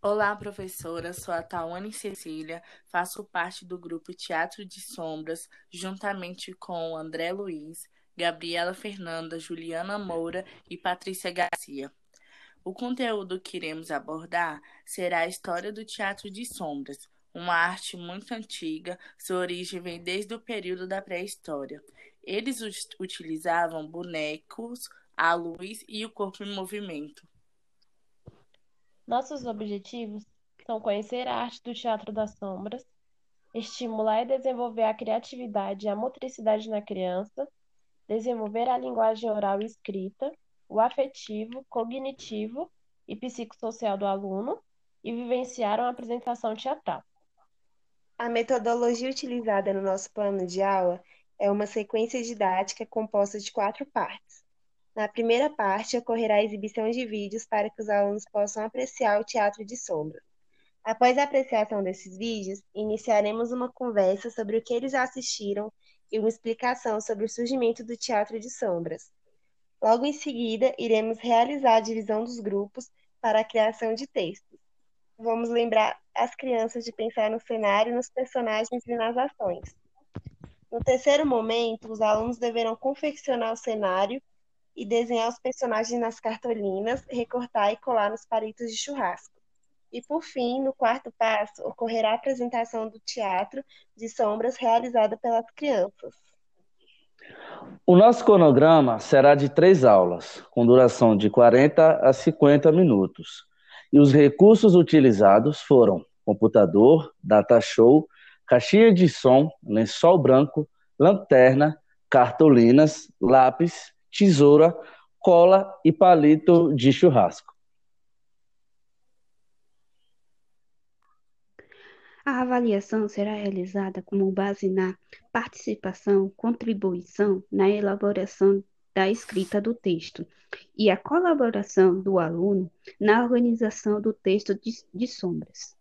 Olá, professora. Sou a Tawane Cecília, faço parte do grupo Teatro de Sombras, juntamente com André Luiz, Gabriela Fernanda, Juliana Moura e Patrícia Garcia. O conteúdo que iremos abordar será a história do Teatro de Sombras, uma arte muito antiga, sua origem vem desde o período da pré-história. Eles utilizavam bonecos, a luz e o corpo em movimento. Nossos objetivos são conhecer a arte do teatro das sombras, estimular e desenvolver a criatividade e a motricidade na criança, desenvolver a linguagem oral e escrita, o afetivo, cognitivo e psicossocial do aluno e vivenciar uma apresentação teatral. A metodologia utilizada no nosso plano de aula é uma sequência didática composta de quatro partes. Na primeira parte, ocorrerá a exibição de vídeos para que os alunos possam apreciar o teatro de sombra. Após a apreciação desses vídeos, iniciaremos uma conversa sobre o que eles assistiram e uma explicação sobre o surgimento do teatro de sombras. Logo em seguida, iremos realizar a divisão dos grupos para a criação de textos. Vamos lembrar as crianças de pensar no cenário, nos personagens e nas ações. No terceiro momento, os alunos deverão confeccionar o cenário e desenhar os personagens nas cartolinas, recortar e colar nos palitos de churrasco. E por fim, no quarto passo, ocorrerá a apresentação do teatro de sombras realizada pelas crianças. O nosso cronograma será de três aulas, com duração de 40 a 50 minutos. E os recursos utilizados foram computador, data show, caixinha de som, lençol branco, lanterna, cartolinas, lápis, tesoura, cola e palito de churrasco. A avaliação será realizada como base na participação, contribuição na elaboração da escrita do texto e a colaboração do aluno na organização do texto de, de sombras.